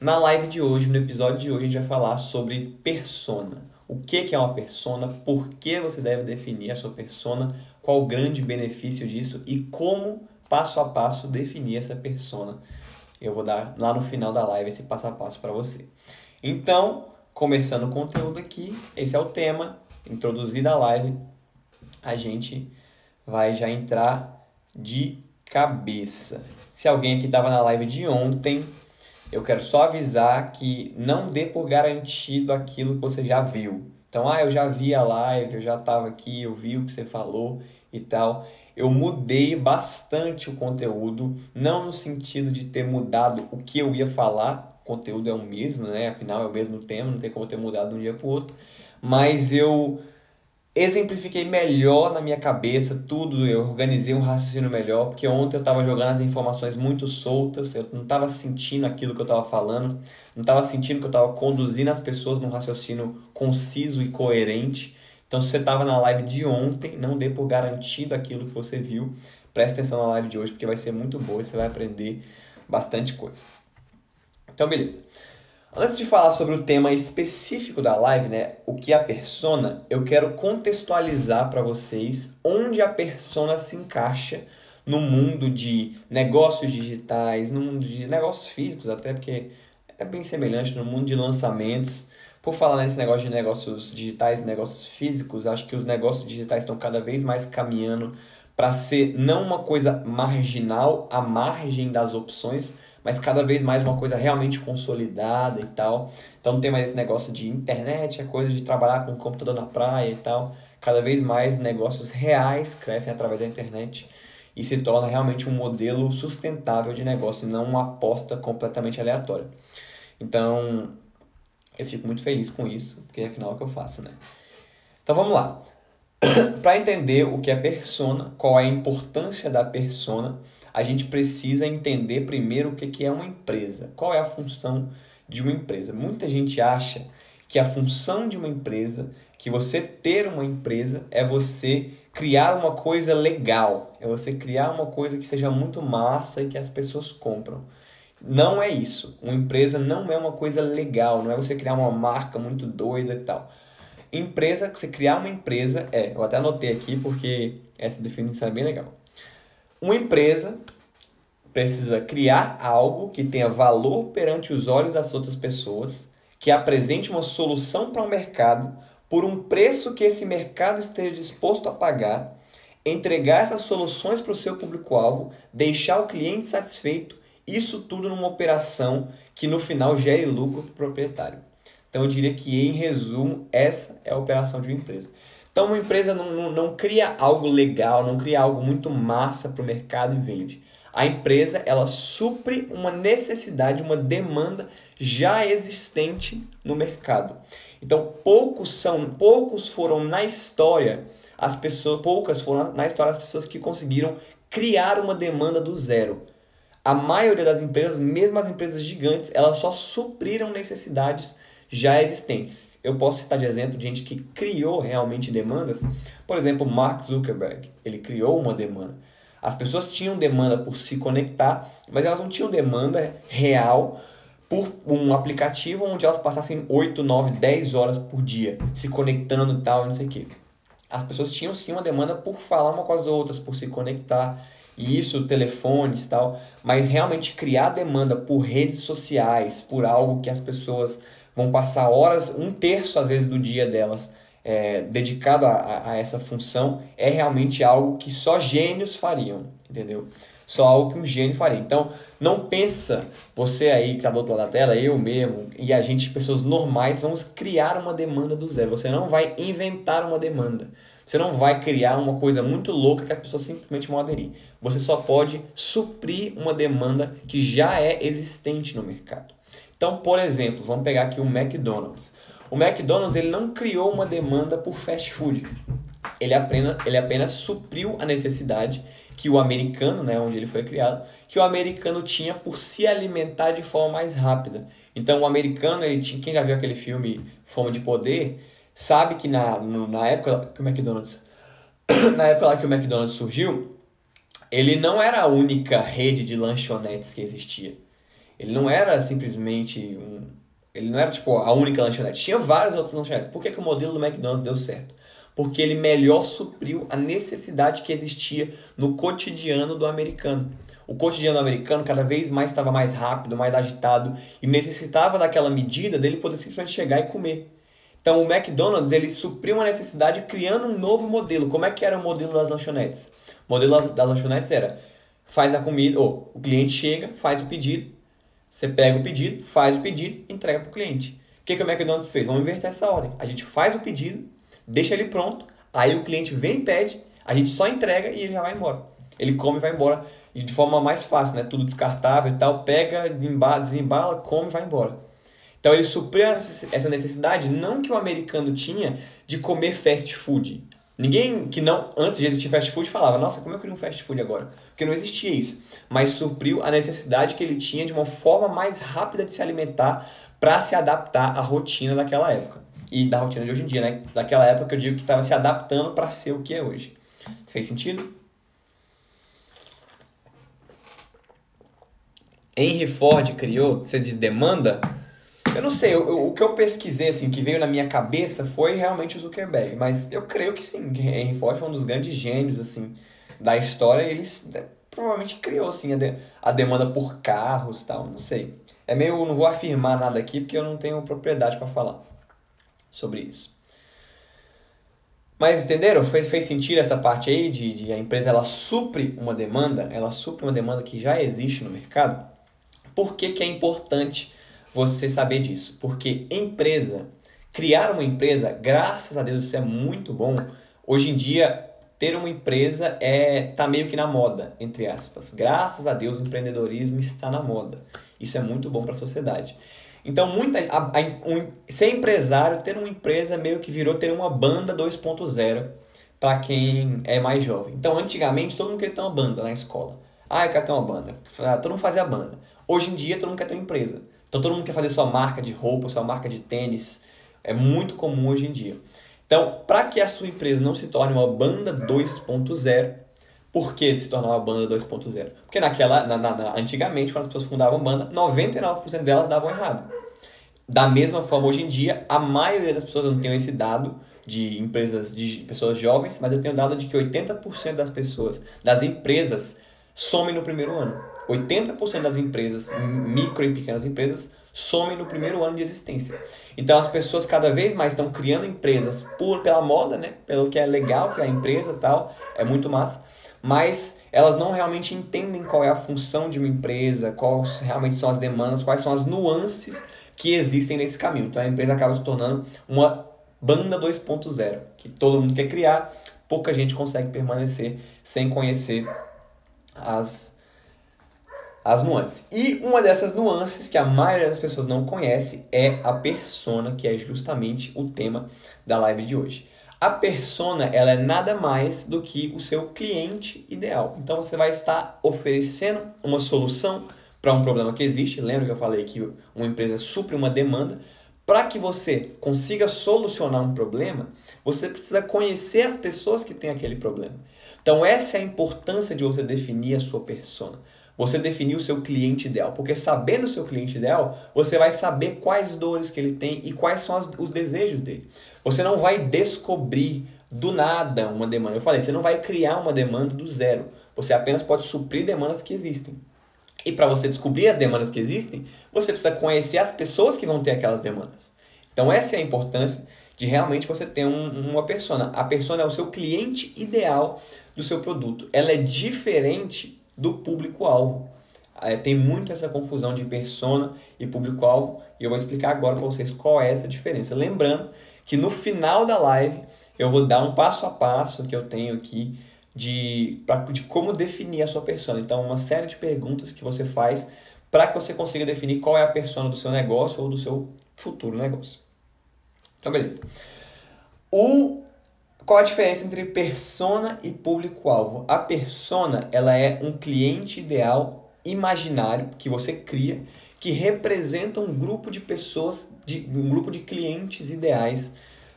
Na live de hoje, no episódio de hoje, a gente vai falar sobre persona. O que é uma persona, por que você deve definir a sua persona, qual o grande benefício disso e como, passo a passo, definir essa persona. Eu vou dar lá no final da live esse passo a passo para você. Então, começando o conteúdo aqui, esse é o tema, introduzida a live, a gente vai já entrar de cabeça. Se alguém aqui estava na live de ontem, eu quero só avisar que não dê por garantido aquilo que você já viu. Então, ah, eu já vi a live, eu já estava aqui, eu vi o que você falou e tal. Eu mudei bastante o conteúdo, não no sentido de ter mudado o que eu ia falar, o conteúdo é o mesmo, né? Afinal, é o mesmo tema, não tem como ter mudado de um dia para o outro. Mas eu exemplifiquei melhor na minha cabeça tudo, eu organizei um raciocínio melhor, porque ontem eu estava jogando as informações muito soltas, eu não estava sentindo aquilo que eu estava falando, não estava sentindo que eu estava conduzindo as pessoas num raciocínio conciso e coerente. Então, se você estava na live de ontem, não dê por garantido aquilo que você viu. Preste atenção na live de hoje, porque vai ser muito boa e você vai aprender bastante coisa. Então, beleza. Antes de falar sobre o tema específico da live, né, o que é a persona, eu quero contextualizar para vocês onde a persona se encaixa no mundo de negócios digitais, no mundo de negócios físicos, até porque é bem semelhante no mundo de lançamentos. Por falar nesse negócio de negócios digitais, negócios físicos, acho que os negócios digitais estão cada vez mais caminhando para ser não uma coisa marginal, à margem das opções, mas cada vez mais uma coisa realmente consolidada e tal. Então não tem mais esse negócio de internet, é coisa de trabalhar com computador na praia e tal. Cada vez mais negócios reais crescem através da internet e se torna realmente um modelo sustentável de negócio, e não uma aposta completamente aleatória. Então, eu fico muito feliz com isso, porque afinal é o que eu faço, né? Então vamos lá. Para entender o que é persona, qual é a importância da persona, a gente precisa entender primeiro o que é uma empresa. Qual é a função de uma empresa? Muita gente acha que a função de uma empresa, que você ter uma empresa, é você criar uma coisa legal, é você criar uma coisa que seja muito massa e que as pessoas compram. Não é isso. Uma empresa não é uma coisa legal, não é você criar uma marca muito doida e tal. Empresa, você criar uma empresa, é, eu até anotei aqui porque essa definição é bem legal. Uma empresa precisa criar algo que tenha valor perante os olhos das outras pessoas, que apresente uma solução para o um mercado por um preço que esse mercado esteja disposto a pagar, entregar essas soluções para o seu público-alvo, deixar o cliente satisfeito, isso tudo numa operação que no final gere lucro para o proprietário. Então eu diria que, em resumo, essa é a operação de uma empresa. Então, uma empresa não, não, não cria algo legal, não cria algo muito massa para o mercado e vende. A empresa ela supre uma necessidade, uma demanda já existente no mercado. Então, poucos são, poucos foram na história as pessoas, poucas foram na história as pessoas que conseguiram criar uma demanda do zero. A maioria das empresas, mesmo as empresas gigantes, elas só supriram necessidades já existentes. Eu posso citar de exemplo gente que criou realmente demandas. Por exemplo, Mark Zuckerberg, ele criou uma demanda. As pessoas tinham demanda por se conectar, mas elas não tinham demanda real por um aplicativo onde elas passassem 8, 9, 10 horas por dia se conectando e tal, não sei o quê. As pessoas tinham sim uma demanda por falar uma com as outras, por se conectar, e isso, telefones e tal, mas realmente criar demanda por redes sociais, por algo que as pessoas vão passar horas, um terço às vezes do dia delas é, dedicado a, a, essa função, é realmente algo que só gênios fariam, entendeu? Só algo que um gênio faria. Então, não pensa, você aí que está do outro lado da tela, eu mesmo, e a gente, pessoas normais, vamos criar uma demanda do zero. Você não vai inventar uma demanda. Você não vai criar uma coisa muito louca que as pessoas simplesmente vão aderir. Você só pode suprir uma demanda que já é existente no mercado. Então, por exemplo, vamos pegar aqui o McDonald's. O McDonald's ele não criou uma demanda por fast food. Ele apenas, ele apenas supriu a necessidade que o americano, né, onde ele foi criado, que o americano tinha por se alimentar de forma mais rápida. Então, o americano, ele tinha, quem já viu aquele filme Fome de Poder, sabe que na, na época que o McDonald's na época lá que o McDonald's surgiu, ele não era a única rede de lanchonetes que existia. Ele não era simplesmente um. Ele não era tipo a única lanchonete. Tinha várias outras lanchonetes. Por que, que o modelo do McDonald's deu certo? Porque ele melhor supriu a necessidade que existia no cotidiano do americano. O cotidiano americano cada vez mais estava mais rápido, mais agitado e necessitava daquela medida dele poder simplesmente chegar e comer. Então o McDonald's ele supriu uma necessidade criando um novo modelo. Como é que era o modelo das lanchonetes? O modelo das lanchonetes era faz a comida, ou o cliente chega, faz o pedido, você pega o pedido, faz o pedido, entrega para o cliente. O que, que o McDonald's fez? Vamos inverter essa ordem. A gente faz o pedido, deixa ele pronto, aí o cliente vem e pede, a gente só entrega e ele já vai embora. Ele come e vai embora de forma mais fácil, né? Tudo descartável e tal, pega, desembala, come e vai embora. Então ele supriu essa necessidade não que o americano tinha de comer fast food. Ninguém que não, antes de existir fast food, falava, nossa, como eu queria um fast food agora? Porque não existia isso. Mas supriu a necessidade que ele tinha de uma forma mais rápida de se alimentar para se adaptar à rotina daquela época. E da rotina de hoje em dia, né? Daquela época eu digo que estava se adaptando para ser o que é hoje. Fez sentido? Henry Ford criou, você diz demanda? Eu não sei, eu, eu, o que eu pesquisei, assim, que veio na minha cabeça foi realmente o Zuckerberg, mas eu creio que sim, Henry Ford foi um dos grandes gênios, assim, da história e ele né, provavelmente criou, assim, a, de, a demanda por carros tal, não sei. É meio, não vou afirmar nada aqui porque eu não tenho propriedade para falar sobre isso. Mas entenderam? Fez, fez sentido essa parte aí de, de a empresa ela supre uma demanda, ela supre uma demanda que já existe no mercado? Por que, que é importante você saber disso? Porque empresa, criar uma empresa, graças a Deus isso é muito bom. Hoje em dia, ter uma empresa é tá meio que na moda, entre aspas. Graças a Deus o empreendedorismo está na moda. Isso é muito bom para a sociedade. Então, muita, a, a, um, ser empresário, ter uma empresa meio que virou ter uma banda 2.0 para quem é mais jovem. Então, antigamente, todo mundo queria ter uma banda na escola. Ah, eu quero ter uma banda. Ah, todo mundo fazia banda. Hoje em dia todo mundo quer ter uma empresa. Então todo mundo quer fazer sua marca de roupa, sua marca de tênis. É muito comum hoje em dia. Então, para que a sua empresa não se torne uma banda 2.0, por que se tornar uma banda 2.0? Porque naquela, na, na, na, antigamente, quando as pessoas fundavam banda, 99% delas davam errado. Da mesma forma, hoje em dia, a maioria das pessoas não tem esse dado de empresas, de pessoas jovens, mas eu tenho dado de que 80% das pessoas, das empresas, somem no primeiro ano. 80% das empresas, micro e pequenas empresas, somem no primeiro ano de existência. Então as pessoas cada vez mais estão criando empresas por pela moda, né? Pelo que é legal criar empresa tal, é muito massa, mas elas não realmente entendem qual é a função de uma empresa, quais realmente são as demandas, quais são as nuances que existem nesse caminho. Então a empresa acaba se tornando uma banda 2.0, que todo mundo quer criar, pouca gente consegue permanecer sem conhecer as as nuances. E uma dessas nuances que a maioria das pessoas não conhece é a persona, que é justamente o tema da live de hoje. A persona, ela é nada mais do que o seu cliente ideal. Então você vai estar oferecendo uma solução para um problema que existe. Lembra que eu falei que uma empresa supre uma demanda? Para que você consiga solucionar um problema, você precisa conhecer as pessoas que têm aquele problema. Então essa é a importância de você definir a sua persona você definir o seu cliente ideal. Porque sabendo o seu cliente ideal, você vai saber quais dores que ele tem e quais são as, os desejos dele. Você não vai descobrir do nada uma demanda. Eu falei, você não vai criar uma demanda do zero. Você apenas pode suprir demandas que existem. E para você descobrir as demandas que existem, você precisa conhecer as pessoas que vão ter aquelas demandas. Então essa é a importância de realmente você ter um, uma persona. A persona é o seu cliente ideal do seu produto. Ela é diferente do público-alvo. É, tem muito essa confusão de persona e público-alvo e eu vou explicar agora para vocês qual é essa diferença. Lembrando que no final da live eu vou dar um passo a passo que eu tenho aqui de, pra, de como definir a sua persona. Então, uma série de perguntas que você faz para que você consiga definir qual é a persona do seu negócio ou do seu futuro negócio. Então, beleza. O qual a diferença entre persona e público-alvo? A persona ela é um cliente ideal imaginário que você cria que representa um grupo de pessoas, de, um grupo de clientes ideais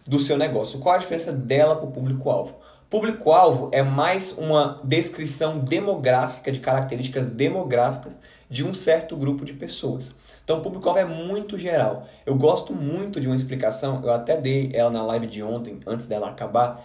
do seu negócio. Qual a diferença dela para o público-alvo? Público-alvo é mais uma descrição demográfica, de características demográficas de um certo grupo de pessoas. Então, o público-alvo é muito geral. Eu gosto muito de uma explicação, eu até dei ela na live de ontem, antes dela acabar,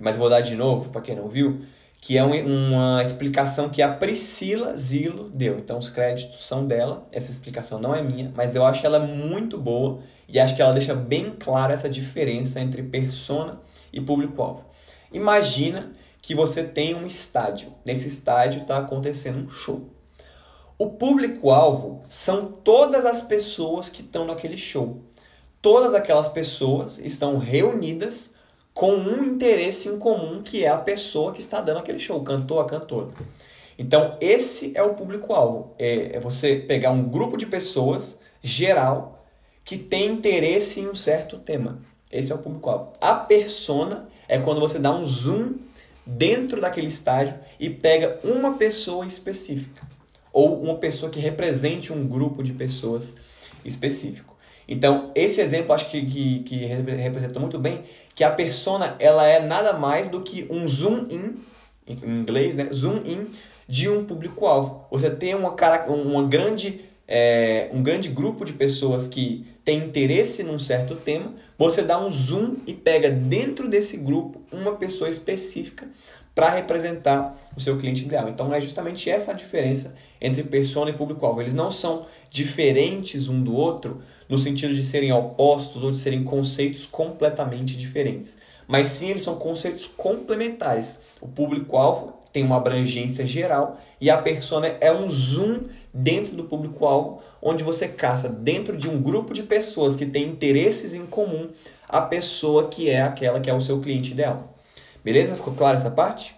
mas vou dar de novo para quem não viu, que é uma explicação que a Priscila Zilo deu. Então, os créditos são dela, essa explicação não é minha, mas eu acho ela muito boa e acho que ela deixa bem clara essa diferença entre persona e público-alvo. Imagina que você tem um estádio. Nesse estádio está acontecendo um show. O público-alvo são todas as pessoas que estão naquele show. Todas aquelas pessoas estão reunidas com um interesse em comum, que é a pessoa que está dando aquele show, o cantor, a cantora. Então, esse é o público-alvo. É, é você pegar um grupo de pessoas geral que tem interesse em um certo tema. Esse é o público-alvo. A persona é quando você dá um zoom dentro daquele estádio e pega uma pessoa específica ou uma pessoa que represente um grupo de pessoas específico. Então, esse exemplo acho que, que, que representa muito bem que a persona ela é nada mais do que um zoom in, em inglês, né? Zoom in de um público-alvo. Você tem uma, uma grande é, um grande grupo de pessoas que tem interesse num certo tema, você dá um zoom e pega dentro desse grupo uma pessoa específica para representar o seu cliente ideal. Então é justamente essa a diferença entre persona e público-alvo. Eles não são diferentes um do outro no sentido de serem opostos ou de serem conceitos completamente diferentes, mas sim eles são conceitos complementares. O público-alvo tem uma abrangência geral e a persona é um zoom dentro do público-alvo, onde você caça dentro de um grupo de pessoas que têm interesses em comum a pessoa que é aquela que é o seu cliente ideal. Beleza? Ficou clara essa parte?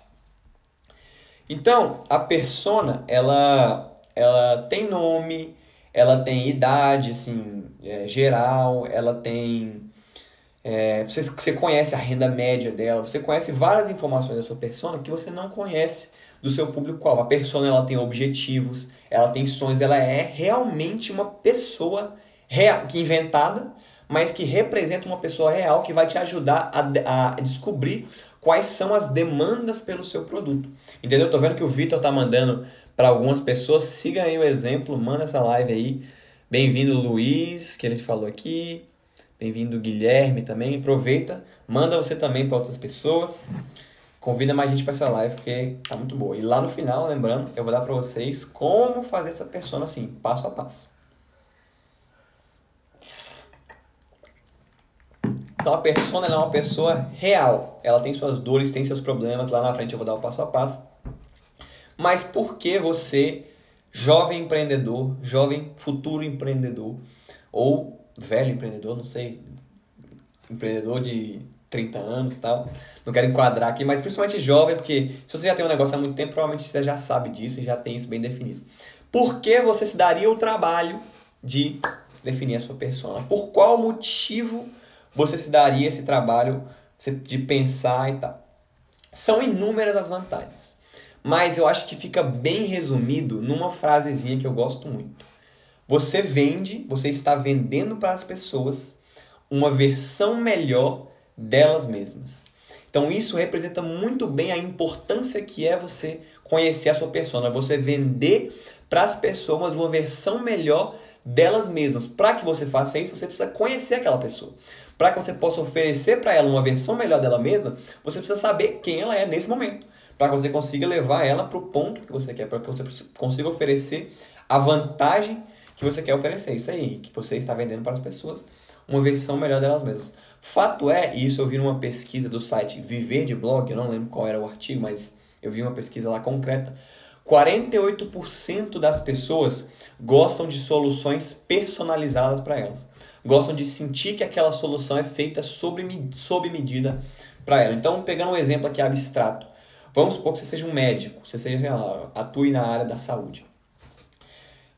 Então, a persona, ela, ela tem nome, ela tem idade, assim, é, geral, ela tem é, você, você conhece a renda média dela, você conhece várias informações da sua persona que você não conhece do seu público-alvo. A persona ela tem objetivos, ela tem sonhos, ela é realmente uma pessoa real, inventada, mas que representa uma pessoa real que vai te ajudar a, a descobrir quais são as demandas pelo seu produto. Entendeu? Tô vendo que o Vitor tá mandando para algumas pessoas, siga aí o exemplo, manda essa live aí. Bem-vindo Luiz, que ele falou aqui. Bem-vindo, Guilherme, também. Aproveita, manda você também para outras pessoas. Convida mais gente para essa live porque tá muito boa. E lá no final, lembrando, eu vou dar para vocês como fazer essa persona assim, passo a passo. Então a persona é uma pessoa real. Ela tem suas dores, tem seus problemas. Lá na frente eu vou dar o passo a passo. Mas por que você, jovem empreendedor, jovem futuro empreendedor, ou velho empreendedor, não sei, empreendedor de 30 anos e tal. Não quero enquadrar aqui, mas principalmente jovem, porque se você já tem um negócio há muito tempo, provavelmente você já sabe disso e já tem isso bem definido. Por que você se daria o trabalho de definir a sua persona? Por qual motivo você se daria esse trabalho de pensar e tal? São inúmeras as vantagens. Mas eu acho que fica bem resumido numa frasezinha que eu gosto muito. Você vende, você está vendendo para as pessoas uma versão melhor delas mesmas. Então isso representa muito bem a importância que é você conhecer a sua persona, você vender para as pessoas uma versão melhor delas mesmas. Para que você faça isso, você precisa conhecer aquela pessoa. Para que você possa oferecer para ela uma versão melhor dela mesma, você precisa saber quem ela é nesse momento. Para que você consiga levar ela para o ponto que você quer, para que você consiga oferecer a vantagem que você quer oferecer. Isso aí, que você está vendendo para as pessoas uma versão melhor delas mesmas. Fato é, e isso eu vi numa pesquisa do site Viver de Blog, eu não lembro qual era o artigo, mas eu vi uma pesquisa lá concreta. 48% das pessoas gostam de soluções personalizadas para elas. Gostam de sentir que aquela solução é feita sob, sob medida para ela. Então, pegando um exemplo aqui abstrato. Vamos supor que você seja um médico, você seja, atue na área da saúde.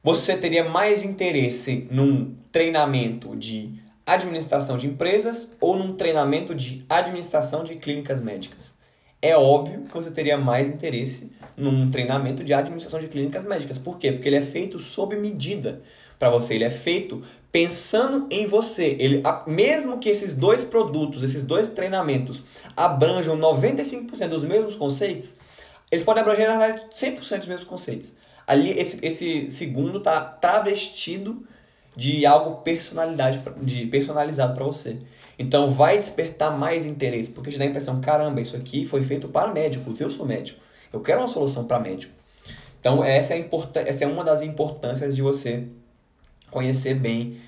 Você teria mais interesse num treinamento de administração de empresas ou num treinamento de administração de clínicas médicas? É óbvio que você teria mais interesse num treinamento de administração de clínicas médicas. Por quê? Porque ele é feito sob medida para você, ele é feito pensando em você. Ele, mesmo que esses dois produtos, esses dois treinamentos abranjam 95% dos mesmos conceitos, eles podem abranger, na verdade, 100% dos mesmos conceitos. Ali, esse, esse segundo está travestido de algo personalidade, de personalizado para você. Então vai despertar mais interesse, porque te dá a impressão, caramba, isso aqui foi feito para médicos, eu sou médico. Eu quero uma solução para médico. Então essa é, essa é uma das importâncias de você conhecer bem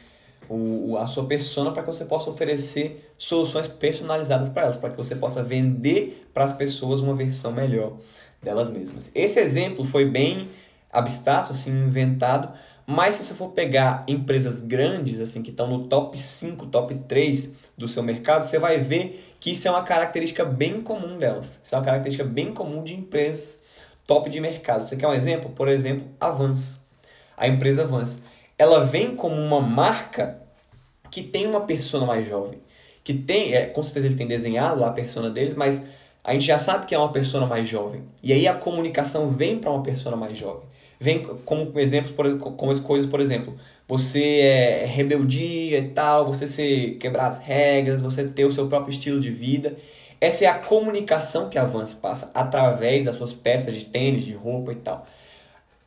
o, a sua persona para que você possa oferecer soluções personalizadas para elas, para que você possa vender para as pessoas uma versão melhor delas mesmas. Esse exemplo foi bem abstrato, assim, inventado, mas se você for pegar empresas grandes, assim, que estão no top 5, top 3 do seu mercado, você vai ver que isso é uma característica bem comum delas. Isso é uma característica bem comum de empresas top de mercado. Você quer um exemplo? Por exemplo, a Vans. A empresa Vans. Ela vem como uma marca que tem uma persona mais jovem. Que tem, é, com certeza eles têm desenhado lá a persona deles, mas a gente já sabe que é uma persona mais jovem. E aí a comunicação vem para uma persona mais jovem. Vem como exemplos, por, como as coisas, por exemplo, você é rebeldia e tal, você se quebrar as regras, você ter o seu próprio estilo de vida. Essa é a comunicação que a Vans passa através das suas peças de tênis, de roupa e tal.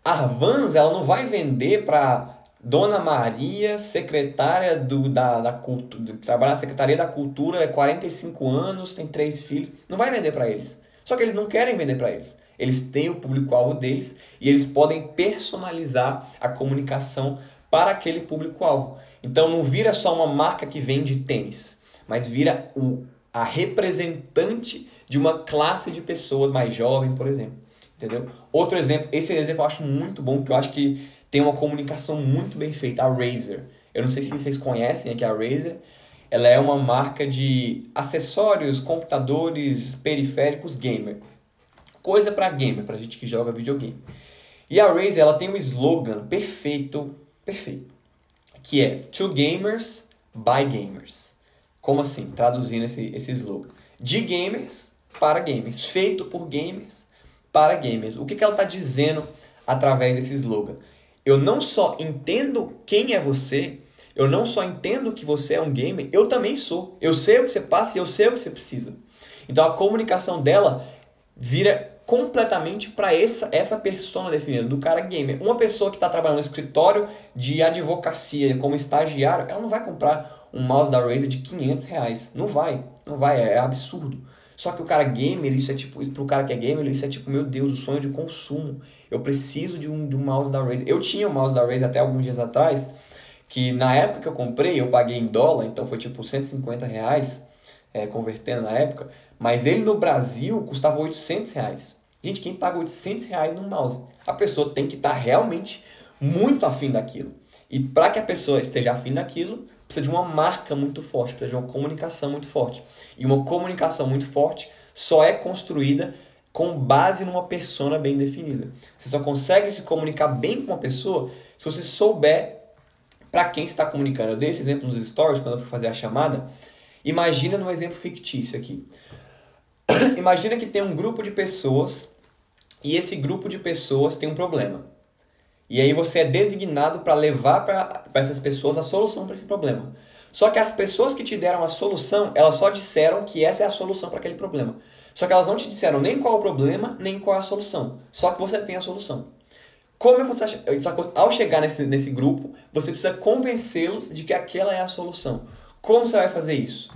A Vans ela não vai vender para Dona Maria, secretária do, da, da cultura, trabalha na Secretaria da Cultura, é 45 anos, tem três filhos. Não vai vender para eles. Só que eles não querem vender para eles. Eles têm o público-alvo deles e eles podem personalizar a comunicação para aquele público-alvo. Então não vira só uma marca que vende tênis, mas vira o, a representante de uma classe de pessoas mais jovem, por exemplo. Entendeu? Outro exemplo, esse exemplo eu acho muito bom, porque eu acho que tem uma comunicação muito bem feita, a Razer. Eu não sei se vocês conhecem aqui a Razer. Ela é uma marca de acessórios, computadores, periféricos gamer. Coisa para gamer, para gente que joga videogame. E a Razer ela tem um slogan perfeito, perfeito, que é To Gamers by Gamers. Como assim? Traduzindo esse, esse slogan. De gamers para gamers. Feito por gamers para gamers. O que, que ela está dizendo através desse slogan? Eu não só entendo quem é você, eu não só entendo que você é um gamer, eu também sou. Eu sei o que você passa e eu sei o que você precisa. Então a comunicação dela vira completamente para essa, essa persona definida, do cara gamer. Uma pessoa que está trabalhando no escritório de advocacia como estagiário, ela não vai comprar um mouse da Razer de 500 reais. Não vai, não vai, é, é absurdo. Só que o cara gamer, isso é tipo, pro cara que é gamer, isso é tipo, meu Deus, o sonho de consumo. Eu preciso de um, de um mouse da Razer. Eu tinha o um mouse da Razer até alguns dias atrás, que na época que eu comprei, eu paguei em dólar, então foi tipo 150 reais, é, convertendo na época. Mas ele no Brasil custava 800 reais. Gente, quem paga 800 reais num mouse? A pessoa tem que estar tá realmente muito afim daquilo. E para que a pessoa esteja afim daquilo, precisa de uma marca muito forte, precisa de uma comunicação muito forte. E uma comunicação muito forte só é construída com base numa persona bem definida. Você só consegue se comunicar bem com uma pessoa se você souber para quem está comunicando. Eu dei esse exemplo nos stories quando eu fui fazer a chamada. Imagina num exemplo fictício aqui. Imagina que tem um grupo de pessoas e esse grupo de pessoas tem um problema. E aí você é designado para levar para essas pessoas a solução para esse problema. Só que as pessoas que te deram a solução, elas só disseram que essa é a solução para aquele problema. Só que elas não te disseram nem qual é o problema, nem qual é a solução. Só que você tem a solução. Como você ao chegar nesse, nesse grupo, você precisa convencê-los de que aquela é a solução. Como você vai fazer isso?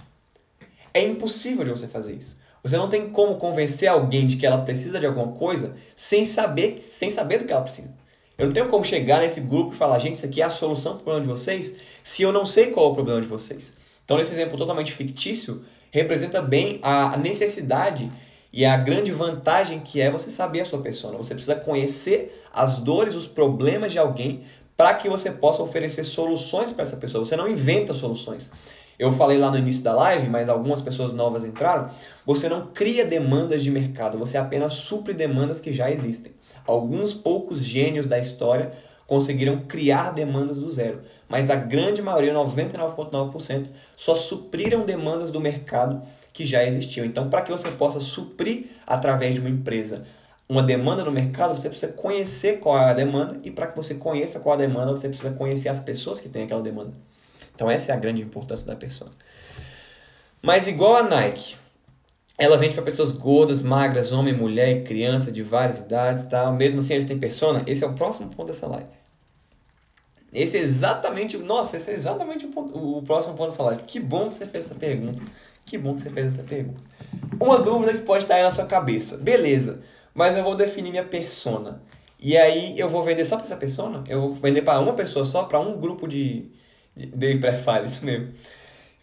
É impossível de você fazer isso. Você não tem como convencer alguém de que ela precisa de alguma coisa sem saber, sem saber do que ela precisa. Eu não tenho como chegar nesse grupo e falar, gente, isso aqui é a solução para o problema de vocês, se eu não sei qual é o problema de vocês. Então, nesse exemplo totalmente fictício, representa bem a necessidade e a grande vantagem que é você saber a sua persona. Você precisa conhecer as dores, os problemas de alguém para que você possa oferecer soluções para essa pessoa. Você não inventa soluções. Eu falei lá no início da live, mas algumas pessoas novas entraram. Você não cria demandas de mercado, você apenas supre demandas que já existem. Alguns poucos gênios da história conseguiram criar demandas do zero, mas a grande maioria, 99,9%, só supriram demandas do mercado que já existiam. Então, para que você possa suprir através de uma empresa uma demanda no mercado, você precisa conhecer qual é a demanda e para que você conheça qual é a demanda, você precisa conhecer as pessoas que têm aquela demanda. Então essa é a grande importância da pessoa. Mas igual a Nike, ela vende para pessoas gordas, magras, homem, mulher e criança de várias idades, tá? Mesmo assim eles têm persona. Esse é o próximo ponto dessa live. Esse é exatamente, nossa, esse é exatamente o, ponto, o próximo ponto dessa live. Que bom que você fez essa pergunta. Que bom que você fez essa pergunta. Uma dúvida que pode estar aí na sua cabeça. Beleza, mas eu vou definir minha persona. E aí eu vou vender só para essa persona? Eu vou vender para uma pessoa só, para um grupo de. de, de pré-file, isso mesmo.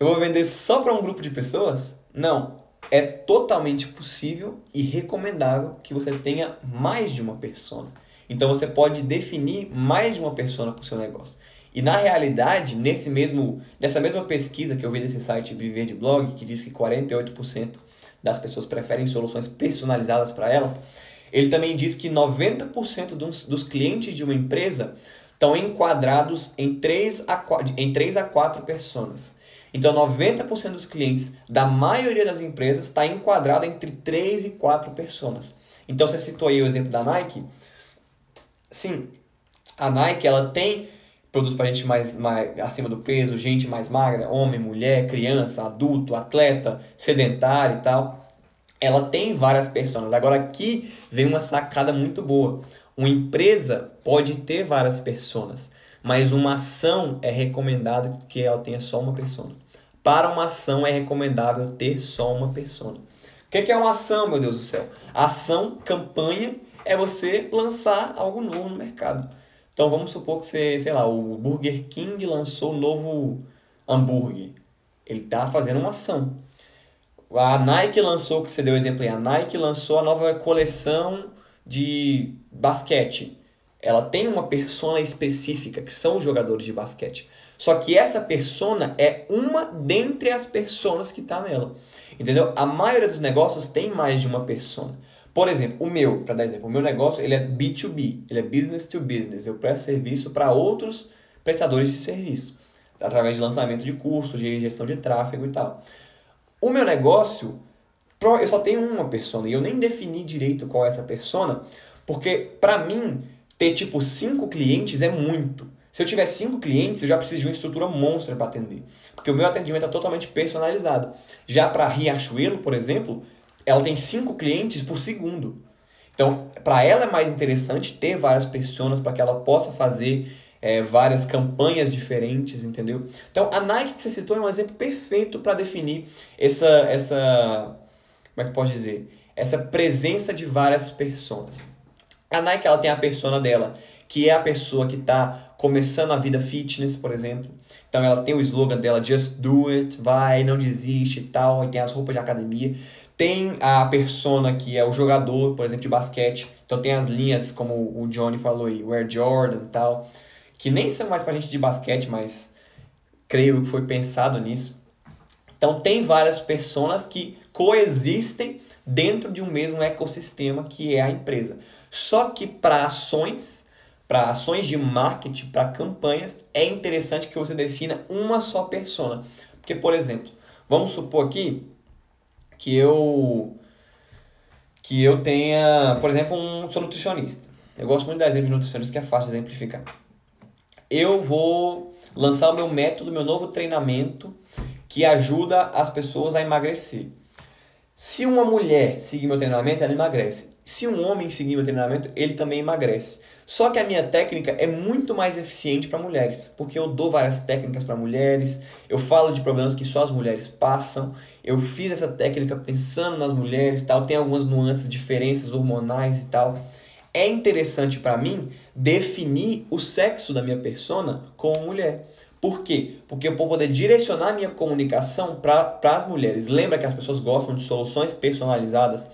Eu vou vender só para um grupo de pessoas? Não. É totalmente possível e recomendável que você tenha mais de uma persona. Então você pode definir mais de uma persona para o seu negócio. E na realidade, nesse mesmo, nessa mesma pesquisa que eu vi nesse site Viver de Blog, que diz que 48% das pessoas preferem soluções personalizadas para elas, ele também diz que 90% dos, dos clientes de uma empresa estão enquadrados em 3 a 4, em 3 a 4 personas. Então, 90% dos clientes da maioria das empresas está enquadrado entre 3 e 4 pessoas. Então, você citou aí o exemplo da Nike. Sim, a Nike ela tem produtos para gente mais, mais acima do peso, gente mais magra, homem, mulher, criança, adulto, atleta, sedentário e tal. Ela tem várias pessoas. Agora aqui vem uma sacada muito boa. Uma empresa pode ter várias pessoas, mas uma ação é recomendado que ela tenha só uma pessoa. Para uma ação é recomendável ter só uma pessoa. O que é uma ação, meu Deus do céu? Ação, campanha, é você lançar algo novo no mercado. Então vamos supor que você, sei lá, o Burger King lançou um novo hambúrguer. Ele está fazendo uma ação. A Nike lançou, que você deu o exemplo aí, a Nike lançou a nova coleção de basquete. Ela tem uma persona específica, que são os jogadores de basquete. Só que essa persona é uma dentre as personas que está nela. Entendeu? A maioria dos negócios tem mais de uma persona. Por exemplo, o meu, para dar exemplo, o meu negócio ele é B2B, ele é business to business. Eu presto serviço para outros prestadores de serviço, através de lançamento de cursos, de gestão de tráfego e tal. O meu negócio, eu só tenho uma persona e eu nem defini direito qual é essa persona, porque para mim ter tipo cinco clientes é muito. Se eu tiver cinco clientes, eu já preciso de uma estrutura monstra para atender, porque o meu atendimento é totalmente personalizado. Já para Riachuelo, por exemplo, ela tem cinco clientes por segundo. Então, para ela é mais interessante ter várias pessoas para que ela possa fazer é, várias campanhas diferentes, entendeu? Então, a Nike que você citou é um exemplo perfeito para definir essa, essa, como é que pode dizer? Essa presença de várias pessoas. A Nike ela tem a persona dela, que é a pessoa que está começando a vida fitness, por exemplo. Então ela tem o slogan dela, Just Do It, vai, não desiste e tal, e tem as roupas de academia. Tem a persona que é o jogador, por exemplo, de basquete. Então tem as linhas, como o Johnny falou aí, o Air Jordan e tal, que nem são mais pra gente de basquete, mas creio que foi pensado nisso. Então tem várias personas que coexistem dentro de um mesmo ecossistema que é a empresa. Só que para ações, para ações de marketing, para campanhas, é interessante que você defina uma só persona. Porque, por exemplo, vamos supor aqui que eu que eu tenha, por exemplo, um sou nutricionista. Eu gosto muito de exemplo de nutricionista que é fácil exemplificar. Eu vou lançar o meu método, meu novo treinamento que ajuda as pessoas a emagrecer. Se uma mulher seguir meu treinamento, ela emagrece. Se um homem seguir meu treinamento, ele também emagrece. Só que a minha técnica é muito mais eficiente para mulheres, porque eu dou várias técnicas para mulheres, eu falo de problemas que só as mulheres passam, eu fiz essa técnica pensando nas mulheres, tal, tem algumas nuances, diferenças hormonais e tal. É interessante para mim definir o sexo da minha persona como mulher. Por quê? Porque eu vou poder direcionar minha comunicação para as mulheres. Lembra que as pessoas gostam de soluções personalizadas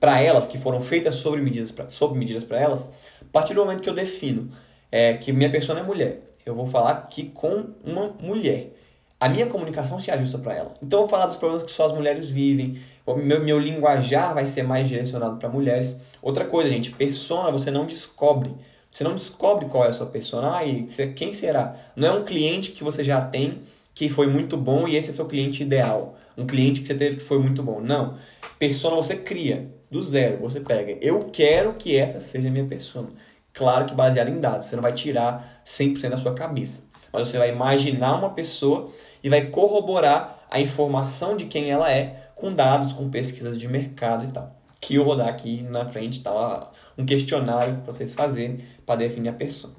para elas, que foram feitas sobre medidas para sob medidas para elas? A partir do momento que eu defino é, que minha pessoa é mulher, eu vou falar aqui com uma mulher. A minha comunicação se ajusta para ela. Então eu vou falar dos problemas que só as mulheres vivem. Meu, meu linguajar vai ser mais direcionado para mulheres. Outra coisa, gente, persona você não descobre. Você não descobre qual é a sua persona. Ah, e quem será? Não é um cliente que você já tem que foi muito bom e esse é seu cliente ideal. Um cliente que você teve que foi muito bom. Não. Persona você cria. Do zero. Você pega, eu quero que essa seja a minha persona. Claro que baseado em dados, você não vai tirar 100% da sua cabeça. Mas você vai imaginar uma pessoa e vai corroborar a informação de quem ela é com dados, com pesquisas de mercado e tal. Que eu vou dar aqui na frente, tá? Um questionário para vocês fazerem para definir a pessoa.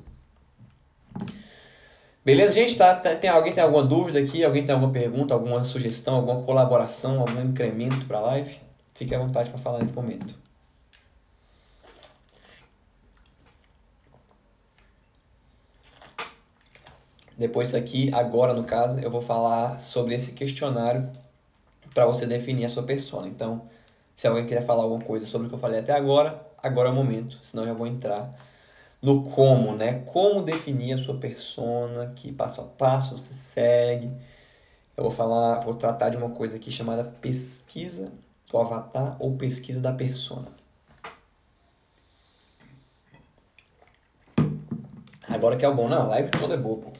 Beleza, gente? Tá, tá, tem, alguém tem alguma dúvida aqui? Alguém tem alguma pergunta, alguma sugestão, alguma colaboração, algum incremento para a live? Fique à vontade para falar nesse momento. Depois aqui, agora no caso, eu vou falar sobre esse questionário para você definir a sua persona. Então, se alguém quiser falar alguma coisa sobre o que eu falei até agora, agora é o momento, senão eu já vou entrar no como, né? Como definir a sua persona, que passo a passo você segue. Eu vou falar, vou tratar de uma coisa aqui chamada pesquisa do avatar ou pesquisa da persona. Agora que é o bom, não, a live toda é boa, pô.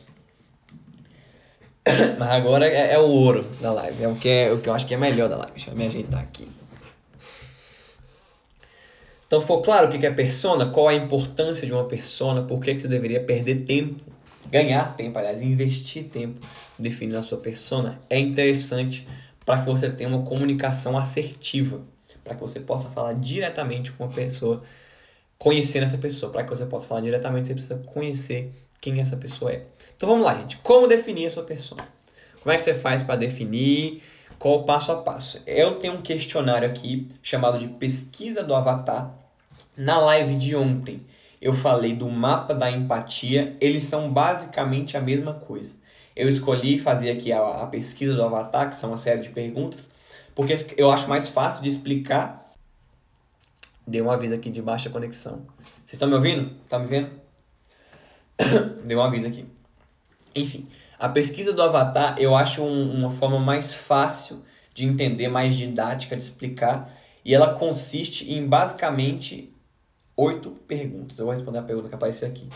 Mas agora é, é, o ouro da live, é o que, é o que eu acho que é melhor da live. Deixa eu me ajeitar aqui. Então ficou claro o que é persona, qual a importância de uma persona, por que, que você deveria perder tempo, ganhar tempo, aliás, investir tempo definindo a sua persona. É interessante para que você tenha uma comunicação assertiva, para que você possa falar diretamente com a pessoa, conhecendo essa pessoa. Para que você possa falar diretamente, você precisa conhecer quem essa pessoa é. Então vamos lá, gente. Como definir a sua persona? Como é que você faz para definir? Qual o passo a passo? Eu tenho um questionário aqui chamado de pesquisa do avatar na live de ontem, eu falei do mapa da empatia, eles são basicamente a mesma coisa. Eu escolhi fazer aqui a, a pesquisa do avatar, que são uma série de perguntas, porque eu acho mais fácil de explicar. Deu um aviso aqui de baixa conexão. Vocês estão me ouvindo? Tá me vendo? Deu um aviso aqui. Enfim, a pesquisa do avatar eu acho um, uma forma mais fácil de entender, mais didática de explicar. E ela consiste em basicamente oito perguntas. Eu vou responder a pergunta que apareceu aqui.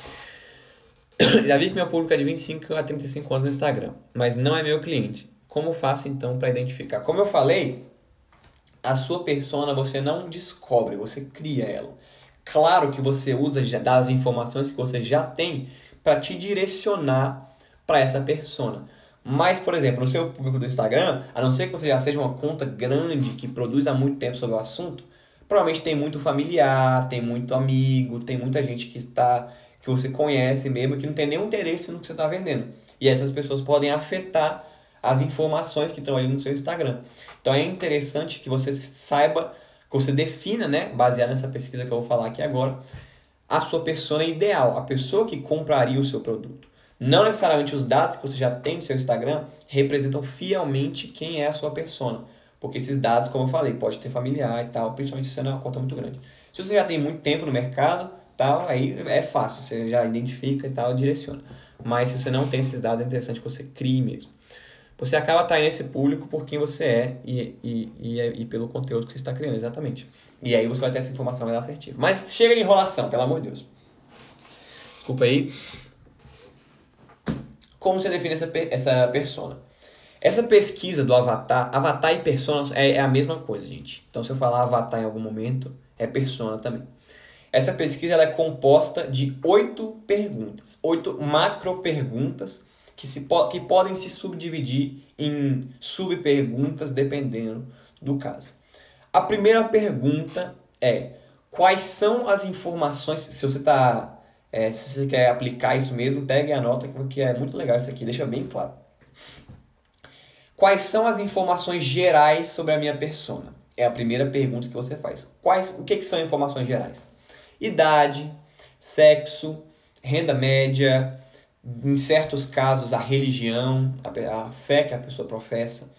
Já vi que meu público é de 25 a 35 anos no Instagram, mas não é meu cliente. Como faço então para identificar? Como eu falei, a sua persona você não descobre, você cria ela. Claro que você usa das informações que você já tem para te direcionar para essa persona. Mas, por exemplo, no seu público do Instagram, a não ser que você já seja uma conta grande que produz há muito tempo sobre o assunto, provavelmente tem muito familiar, tem muito amigo, tem muita gente que está que você conhece mesmo que não tem nenhum interesse no que você está vendendo. E essas pessoas podem afetar as informações que estão ali no seu Instagram. Então é interessante que você saiba, que você defina, né, baseado nessa pesquisa que eu vou falar aqui agora, a sua persona ideal, a pessoa que compraria o seu produto. Não necessariamente os dados que você já tem no seu Instagram representam fielmente quem é a sua persona. Porque esses dados, como eu falei, pode ter familiar e tal, principalmente se você não é uma conta muito grande. Se você já tem muito tempo no mercado, tal, aí é fácil, você já identifica e tal, direciona. Mas se você não tem esses dados, é interessante que você crie mesmo. Você acaba atraindo esse público por quem você é e, e, e, e, pelo conteúdo que você está criando, exatamente. E aí você vai ter essa informação mais assertiva. Mas chega de enrolação, pelo amor de Deus. Desculpa aí. Como você define essa, essa persona? Essa pesquisa do avatar, avatar e persona é, é a mesma coisa, gente. Então, se eu falar avatar em algum momento, é persona também. Essa pesquisa é composta de oito perguntas, oito macro perguntas que, se, que podem se subdividir em subperguntas dependendo do caso. A primeira pergunta é quais são as informações, se você está, é, se você quer aplicar isso mesmo, pegue a nota, porque é muito legal isso aqui, deixa bem claro. Quais são as informações gerais sobre a minha persona? É a primeira pergunta que você faz. Quais, o que, que são informações gerais? Idade, sexo, renda média, em certos casos a religião, a, fé que a pessoa professa,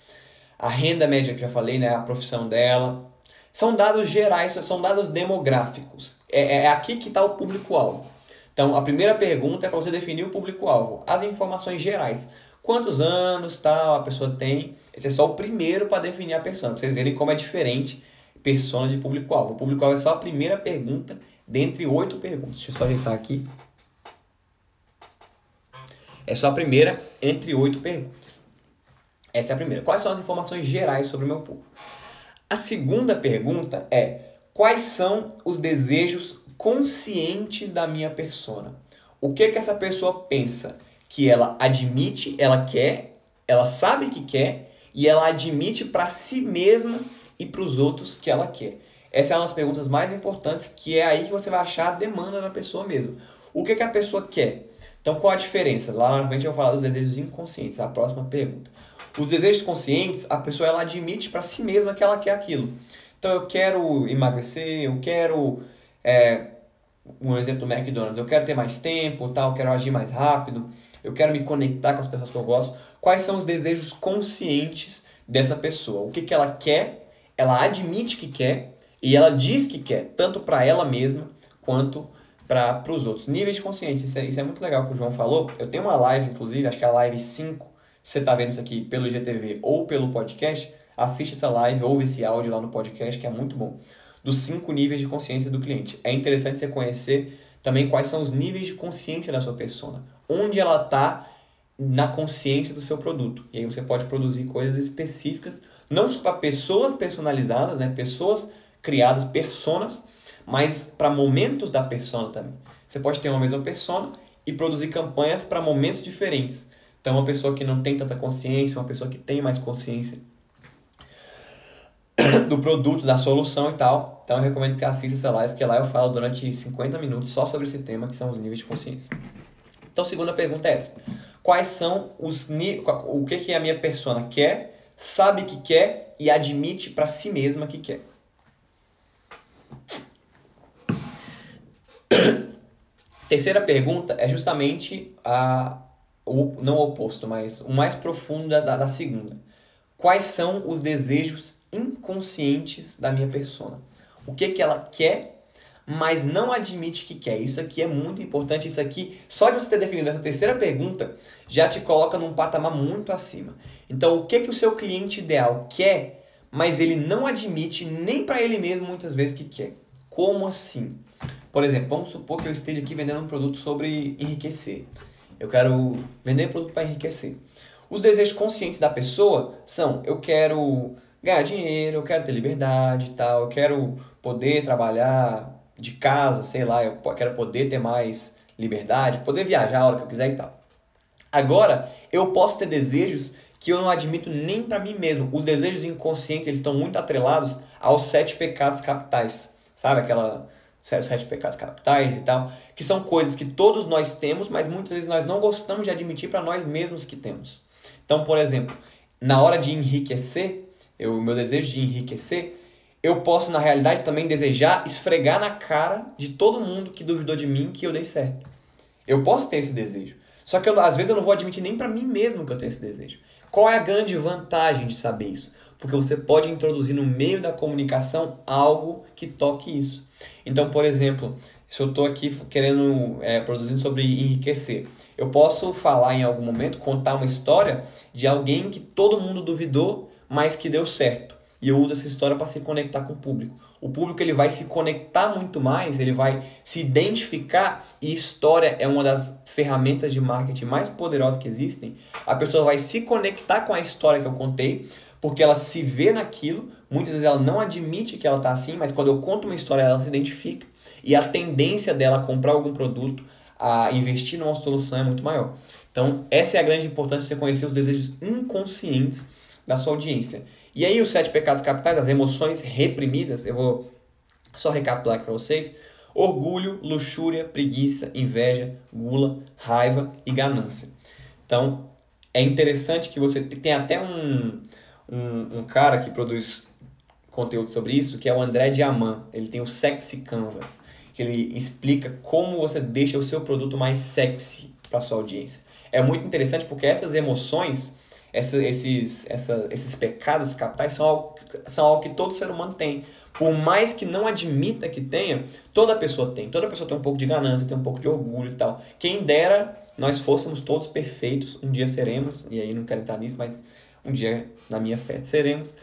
a renda média que eu já falei, né, a profissão dela. São dados gerais, são dados demográficos. É, é aqui que está o público-alvo. Então, a primeira pergunta é para você definir o público-alvo. As informações gerais quantos anos tal a pessoa tem. Esse é só o primeiro para definir a persona, para vocês verem como é diferente persona de público-alvo. O público-alvo é só a primeira pergunta dentre oito perguntas. Deixa eu só ajeitar aqui. É só a primeira entre oito perguntas. Essa é a primeira. Quais são as informações gerais sobre o meu público? A segunda pergunta é Quais são os desejos conscientes da minha persona? O que que essa pessoa pensa? Que ela admite, ela quer, ela sabe que quer e ela admite para si mesma e para os outros que ela quer. Essa é uma das perguntas mais importantes, que é aí que você vai achar a demanda da pessoa mesmo. O que, que a pessoa quer? Então, qual a diferença? Lá na frente eu vou falar dos desejos inconscientes, a próxima pergunta. Os desejos conscientes, a pessoa ela admite para si mesma que ela quer aquilo. Então, eu quero emagrecer, eu quero, é, um exemplo do McDonald's, eu quero ter mais tempo, tal, eu quero agir mais rápido, eu quero me conectar com as pessoas que eu gosto. Quais são os desejos conscientes dessa pessoa? O que, que ela quer, ela admite que quer e ela diz que quer, tanto para ela mesma quanto para os outros. Níveis de consciência, isso é, isso é muito legal que o João falou. Eu tenho uma live, inclusive, acho que é a live 5. Se você está vendo isso aqui pelo GTV ou pelo podcast, assiste essa live, ouve esse áudio lá no podcast, que é muito bom. Dos cinco níveis de consciência do cliente. É interessante você conhecer também quais são os níveis de consciência da sua persona. Onde ela está na consciência do seu produto. E aí você pode produzir coisas específicas, não só para pessoas personalizadas, né? pessoas criadas, personas, mas para momentos da persona também. Você pode ter uma mesma persona e produzir campanhas para momentos diferentes. Então, uma pessoa que não tem tanta consciência, uma pessoa que tem mais consciência do produto, da solução e tal. Então, eu recomendo que assista essa live, porque lá eu falo durante 50 minutos só sobre esse tema, que são os níveis de consciência. Então, a segunda pergunta é essa. Quais são os o que que a minha persona quer, sabe que quer e admite para si mesma que quer? Terceira pergunta é justamente a, o, não o oposto, mas o mais profundo da, da segunda. Quais são os desejos inconscientes da minha persona? O que, que ela quer, mas não admite que quer? Isso aqui é muito importante. Isso aqui, só de você ter definido essa terceira pergunta, já te coloca num patamar muito acima. Então, o que, que o seu cliente ideal quer, mas ele não admite nem para ele mesmo muitas vezes que quer? Como assim? Por exemplo, vamos supor que eu esteja aqui vendendo um produto sobre enriquecer. Eu quero vender produto para enriquecer. Os desejos conscientes da pessoa são: eu quero ganhar dinheiro, eu quero ter liberdade e tal, eu quero poder trabalhar de casa, sei lá, eu quero poder ter mais liberdade, poder viajar a hora que eu quiser e tal. Agora, eu posso ter desejos que eu não admito nem para mim mesmo. Os desejos inconscientes, eles estão muito atrelados aos sete pecados capitais. Sabe aquela sete pecados capitais e tal, que são coisas que todos nós temos, mas muitas vezes nós não gostamos de admitir para nós mesmos que temos. Então, por exemplo, na hora de enriquecer, o meu desejo de enriquecer, eu posso na realidade também desejar esfregar na cara de todo mundo que duvidou de mim que eu dei certo. Eu posso ter esse desejo. Só que eu, às vezes eu não vou admitir nem para mim mesmo que eu tenho esse desejo. Qual é a grande vantagem de saber isso? Porque você pode introduzir no meio da comunicação algo que toque isso. Então, por exemplo, se eu estou aqui querendo é, produzindo sobre enriquecer, eu posso falar em algum momento, contar uma história de alguém que todo mundo duvidou, mas que deu certo. E eu uso essa história para se conectar com o público. O público ele vai se conectar muito mais, ele vai se identificar e história é uma das ferramentas de marketing mais poderosas que existem. A pessoa vai se conectar com a história que eu contei, porque ela se vê naquilo, muitas vezes ela não admite que ela está assim, mas quando eu conto uma história ela se identifica e a tendência dela a comprar algum produto, a investir numa solução é muito maior. Então, essa é a grande importância de você conhecer os desejos inconscientes da sua audiência. E aí, os sete pecados capitais, as emoções reprimidas, eu vou só recapitular aqui para vocês: orgulho, luxúria, preguiça, inveja, gula, raiva e ganância. Então, é interessante que você tem até um, um, um cara que produz conteúdo sobre isso, que é o André Diamant. Ele tem o Sexy Canvas, que ele explica como você deixa o seu produto mais sexy para sua audiência. É muito interessante porque essas emoções, essa, esses, essa, esses pecados capitais são algo, são algo que todo ser humano tem. Por mais que não admita que tenha, toda pessoa tem. Toda pessoa tem um pouco de ganância, tem um pouco de orgulho e tal. Quem dera nós fôssemos todos perfeitos, um dia seremos, e aí não quero entrar nisso, mas um dia, na minha fé, seremos.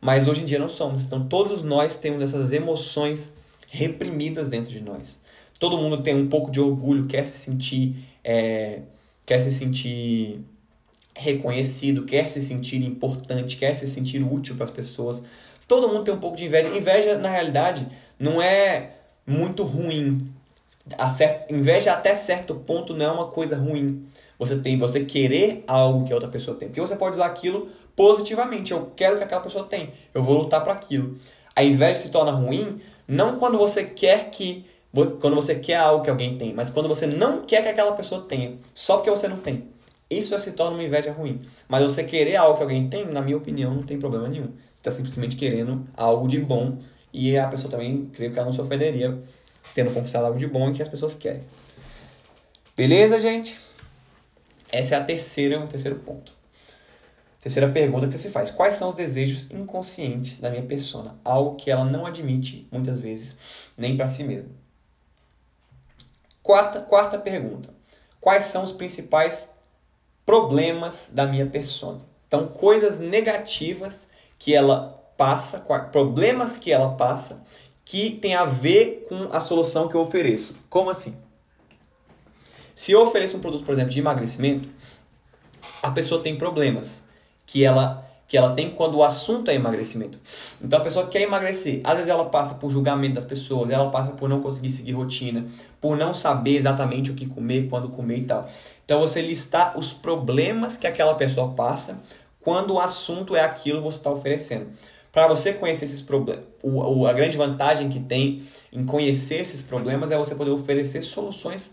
Mas hoje em dia não somos. Então, todos nós temos essas emoções reprimidas dentro de nós. Todo mundo tem um pouco de orgulho, quer se sentir, é, quer se sentir reconhecido, quer se sentir importante, quer se sentir útil para as pessoas. Todo mundo tem um pouco de inveja. Inveja, na realidade, não é muito ruim. A certo, inveja até certo ponto não é uma coisa ruim. Você tem você querer algo que a outra pessoa tem. Porque você pode usar aquilo positivamente. Eu quero que aquela pessoa tenha. Eu vou lutar para aquilo. A inveja se torna ruim não quando você quer que quando você quer algo que alguém tem, mas quando você não quer que aquela pessoa tenha, só porque você não tem. Isso se torna uma inveja ruim. Mas você querer algo que alguém tem, na minha opinião, não tem problema nenhum. Você está simplesmente querendo algo de bom e a pessoa também, creio que ela não se ofenderia tendo conquistado algo de bom e que as pessoas querem. Beleza, gente? Essa é a terceira, o terceiro ponto. Terceira pergunta que você faz: Quais são os desejos inconscientes da minha persona? Algo que ela não admite muitas vezes, nem para si mesma. Quarta, quarta pergunta: Quais são os principais problemas da minha persona? Então, coisas negativas que ela passa, problemas que ela passa que tem a ver com a solução que eu ofereço. Como assim? Se eu ofereço um produto, por exemplo, de emagrecimento, a pessoa tem problemas que ela que ela tem quando o assunto é emagrecimento. Então a pessoa quer emagrecer, às vezes ela passa por julgamento das pessoas, ela passa por não conseguir seguir rotina, por não saber exatamente o que comer, quando comer e tal. Então você listar os problemas que aquela pessoa passa quando o assunto é aquilo que você está oferecendo. Para você conhecer esses problemas, a grande vantagem que tem em conhecer esses problemas é você poder oferecer soluções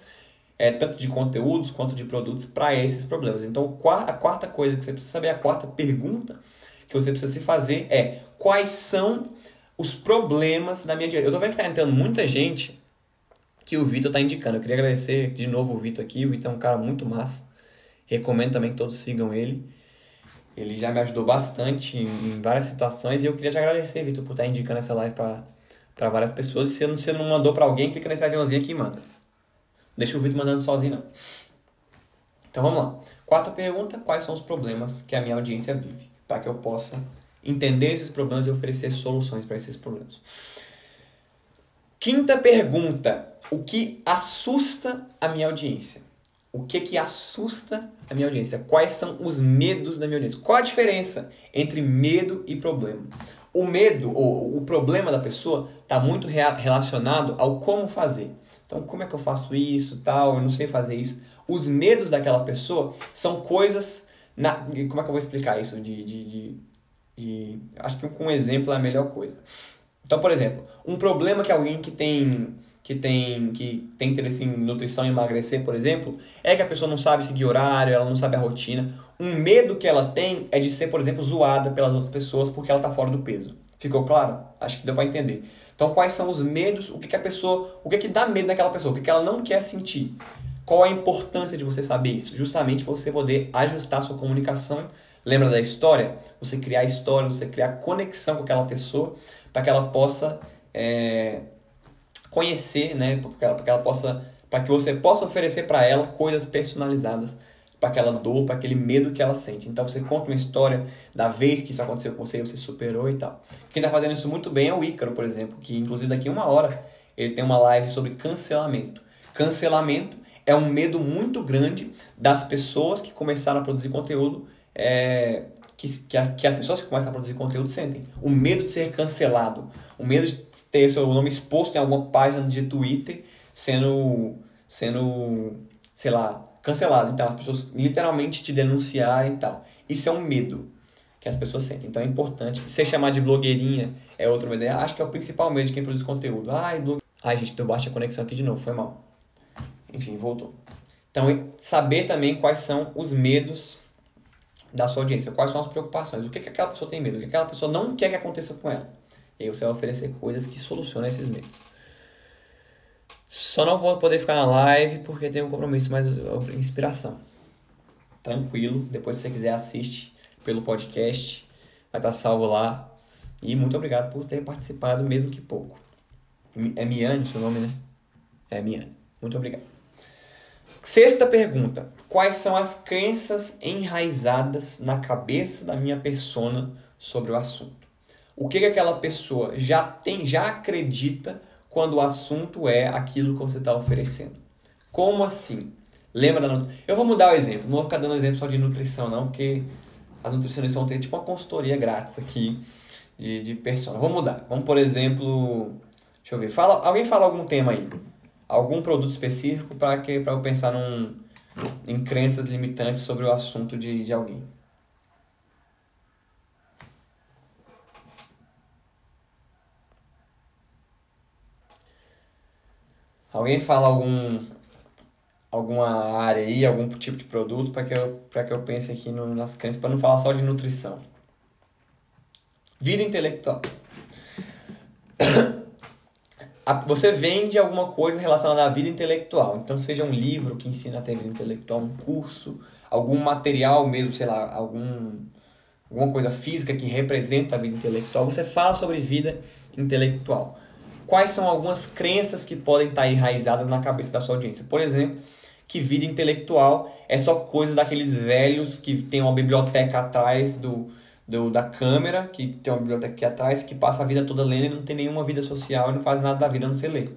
é, tanto de conteúdos quanto de produtos para esses problemas. Então, a quarta coisa que você precisa saber, a quarta pergunta que você precisa se fazer é quais são os problemas da minha dieta. Eu tô vendo que tá entrando muita gente que o Vitor tá indicando. Eu queria agradecer de novo o Vitor aqui. O Vitor é um cara muito massa. Recomendo também que todos sigam ele. Ele já me ajudou bastante em, em várias situações e eu queria te agradecer, Vitor, por estar tá indicando essa live para várias pessoas. E se você não mandou para alguém, clica nesse aviãozinho aqui e manda. Deixa o Vitor mandando sozinho, não. Então vamos lá. Quarta pergunta: quais são os problemas que a minha audiência vive? Para que eu possa entender esses problemas e oferecer soluções para esses problemas. Quinta pergunta: o que assusta a minha audiência? O que que assusta a minha audiência? Quais são os medos da minha audiência? Qual a diferença entre medo e problema? O medo ou o problema da pessoa está muito relacionado ao como fazer. Então, como é que eu faço isso, tal? Eu não sei fazer isso. Os medos daquela pessoa são coisas. Na, como é que eu vou explicar isso? De, de, de, de, acho que com um exemplo é a melhor coisa. Então, por exemplo, um problema que alguém que tem que tem que tem interesse em nutrição e emagrecer, por exemplo, é que a pessoa não sabe seguir horário, ela não sabe a rotina. Um medo que ela tem é de ser, por exemplo, zoada pelas outras pessoas porque ela está fora do peso. Ficou claro? Acho que deu para entender. Então, quais são os medos? O que, que a pessoa, o que, que dá medo naquela pessoa? O que, que ela não quer sentir? Qual a importância de você saber isso? Justamente para você poder ajustar a sua comunicação. Lembra da história? Você criar história, você criar conexão com aquela pessoa para que ela possa é, conhecer, né? Para que ela, que ela possa, para que você possa oferecer para ela coisas personalizadas para aquela dor, para aquele medo que ela sente. Então você conta uma história da vez que isso aconteceu com você você superou e tal. Quem está fazendo isso muito bem é o Ícaro, por exemplo, que inclusive daqui a uma hora ele tem uma live sobre cancelamento. Cancelamento é um medo muito grande das pessoas que começaram a produzir conteúdo, é, que, que, a, que as pessoas que começam a produzir conteúdo sentem. O medo de ser cancelado, o medo de ter seu nome exposto em alguma página de Twitter sendo, sendo sei lá, cancelado. Então, as pessoas literalmente te denunciarem e tal. Isso é um medo que as pessoas sentem. Então, é importante. Ser chamar de blogueirinha é outra ideia. Acho que é o principal medo de quem produz conteúdo. Ai, blog... Ai, gente, deu baixa conexão aqui de novo. Foi mal. Enfim, voltou. Então, saber também quais são os medos da sua audiência. Quais são as preocupações. O que, que aquela pessoa tem medo. O que aquela pessoa não quer que aconteça com ela. E aí você vai oferecer coisas que solucionam esses medos. Só não vou poder ficar na live porque tenho um compromisso, mas inspiração. Tranquilo. Depois, se você quiser, assiste pelo podcast. Vai estar salvo lá. E muito obrigado por ter participado, mesmo que pouco. É Miane seu nome, né? É Miane. Muito obrigado. Sexta pergunta. Quais são as crenças enraizadas na cabeça da minha persona sobre o assunto? O que, que aquela pessoa já tem, já acredita quando o assunto é aquilo que você está oferecendo. Como assim? Lembra da Eu vou mudar o exemplo, não vou ficar dando exemplo só de nutrição, não, porque as nutricionistas vão ter tipo uma consultoria grátis aqui de, de persona. Vamos mudar. Vamos, por exemplo, deixa eu ver. Fala, alguém fala algum tema aí? Algum produto específico para que para eu pensar num, em crenças limitantes sobre o assunto de, de alguém. Alguém fala algum alguma área aí, algum tipo de produto para que eu para que eu pense aqui no, nas crenças para não falar só de nutrição. Vida intelectual. Você vende alguma coisa relacionada à vida intelectual. Então, seja um livro que ensina a ter vida intelectual, um curso, algum material mesmo, sei lá, algum, alguma coisa física que representa a vida intelectual. Você fala sobre vida intelectual. Quais são algumas crenças que podem estar enraizadas na cabeça da sua audiência? Por exemplo, que vida intelectual é só coisa daqueles velhos que tem uma biblioteca atrás do, do, da câmera, que tem uma biblioteca aqui atrás, que passa a vida toda lendo e não tem nenhuma vida social e não faz nada da vida a não ser ler.